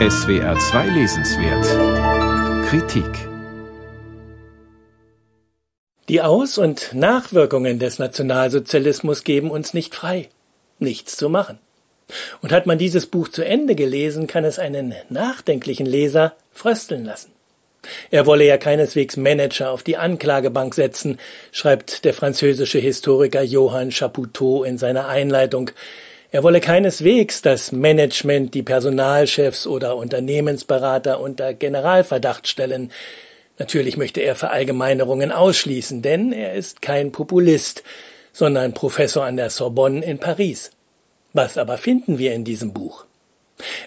SWR 2 Lesenswert Kritik Die Aus- und Nachwirkungen des Nationalsozialismus geben uns nicht frei, nichts zu machen. Und hat man dieses Buch zu Ende gelesen, kann es einen nachdenklichen Leser frösteln lassen. Er wolle ja keineswegs Manager auf die Anklagebank setzen, schreibt der französische Historiker Johann Chapoutot in seiner Einleitung. Er wolle keineswegs das Management, die Personalchefs oder Unternehmensberater unter Generalverdacht stellen. Natürlich möchte er Verallgemeinerungen ausschließen, denn er ist kein Populist, sondern Professor an der Sorbonne in Paris. Was aber finden wir in diesem Buch?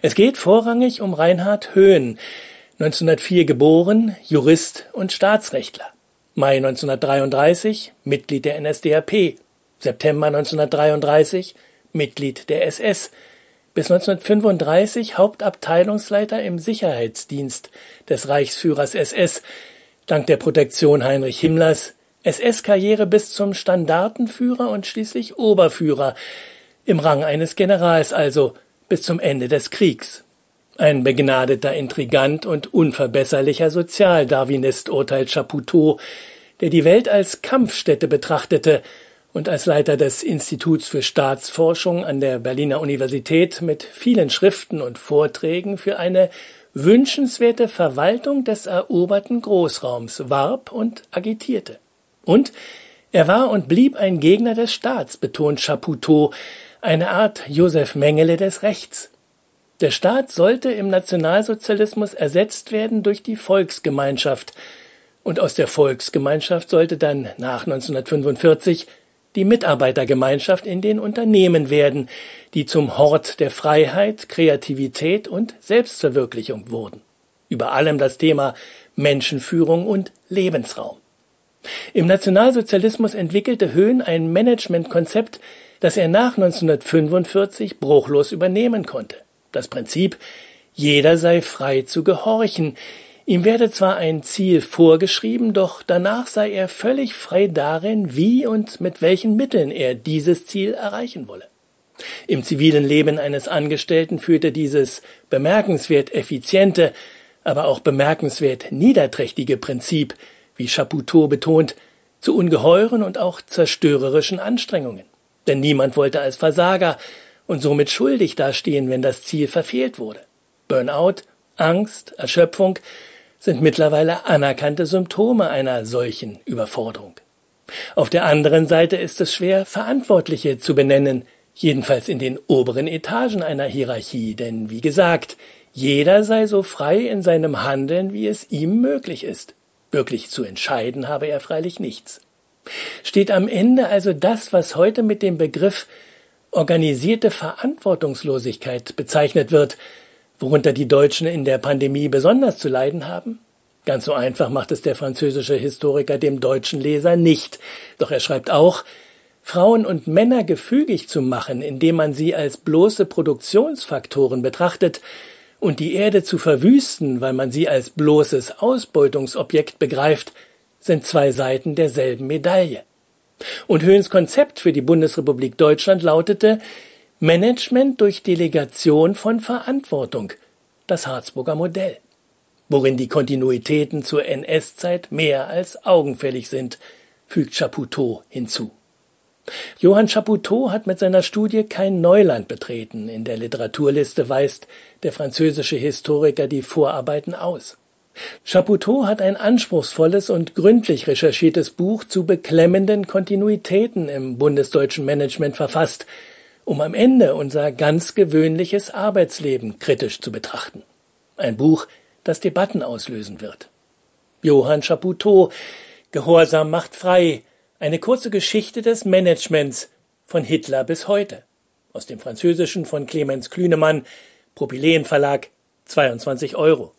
Es geht vorrangig um Reinhard Höhn, 1904 geboren, Jurist und Staatsrechtler. Mai 1933 Mitglied der NSDAP, September 1933 Mitglied der SS, bis 1935 Hauptabteilungsleiter im Sicherheitsdienst des Reichsführers SS, dank der Protektion Heinrich Himmlers, SS-Karriere bis zum Standartenführer und schließlich Oberführer, im Rang eines Generals also, bis zum Ende des Kriegs. Ein begnadeter Intrigant und unverbesserlicher Sozialdarwinist urteilt Chapoutot, der die Welt als Kampfstätte betrachtete und als Leiter des Instituts für Staatsforschung an der Berliner Universität mit vielen Schriften und Vorträgen für eine wünschenswerte Verwaltung des eroberten Großraums warb und agitierte. Und er war und blieb ein Gegner des Staats, betont Chapoutot, eine Art Josef Mengele des Rechts. Der Staat sollte im Nationalsozialismus ersetzt werden durch die Volksgemeinschaft, und aus der Volksgemeinschaft sollte dann nach 1945 die Mitarbeitergemeinschaft in den Unternehmen werden, die zum Hort der Freiheit, Kreativität und Selbstverwirklichung wurden. Über allem das Thema Menschenführung und Lebensraum. Im Nationalsozialismus entwickelte Höhn ein Managementkonzept, das er nach 1945 bruchlos übernehmen konnte. Das Prinzip, jeder sei frei zu gehorchen, Ihm werde zwar ein Ziel vorgeschrieben, doch danach sei er völlig frei darin, wie und mit welchen Mitteln er dieses Ziel erreichen wolle. Im zivilen Leben eines Angestellten führte dieses bemerkenswert effiziente, aber auch bemerkenswert niederträchtige Prinzip, wie Chapoutot betont, zu ungeheuren und auch zerstörerischen Anstrengungen. Denn niemand wollte als Versager und somit schuldig dastehen, wenn das Ziel verfehlt wurde. Burnout, Angst, Erschöpfung sind mittlerweile anerkannte Symptome einer solchen Überforderung. Auf der anderen Seite ist es schwer, Verantwortliche zu benennen, jedenfalls in den oberen Etagen einer Hierarchie, denn wie gesagt, jeder sei so frei in seinem Handeln, wie es ihm möglich ist. Wirklich zu entscheiden habe er freilich nichts. Steht am Ende also das, was heute mit dem Begriff organisierte Verantwortungslosigkeit bezeichnet wird, worunter die Deutschen in der Pandemie besonders zu leiden haben? Ganz so einfach macht es der französische Historiker dem deutschen Leser nicht. Doch er schreibt auch, Frauen und Männer gefügig zu machen, indem man sie als bloße Produktionsfaktoren betrachtet, und die Erde zu verwüsten, weil man sie als bloßes Ausbeutungsobjekt begreift, sind zwei Seiten derselben Medaille. Und Höhns Konzept für die Bundesrepublik Deutschland lautete Management durch Delegation von Verantwortung, das Harzburger Modell, worin die Kontinuitäten zur NS-Zeit mehr als augenfällig sind, fügt Chapoutot hinzu. Johann Chapoutot hat mit seiner Studie kein Neuland betreten. In der Literaturliste weist der französische Historiker die Vorarbeiten aus. Chapoutot hat ein anspruchsvolles und gründlich recherchiertes Buch zu beklemmenden Kontinuitäten im bundesdeutschen Management verfasst, um am Ende unser ganz gewöhnliches Arbeitsleben kritisch zu betrachten. Ein Buch, das Debatten auslösen wird. Johann Chapoutot, Gehorsam macht frei, eine kurze Geschichte des Managements von Hitler bis heute. Aus dem Französischen von Clemens Klünemann, Propylen Verlag, 22 Euro.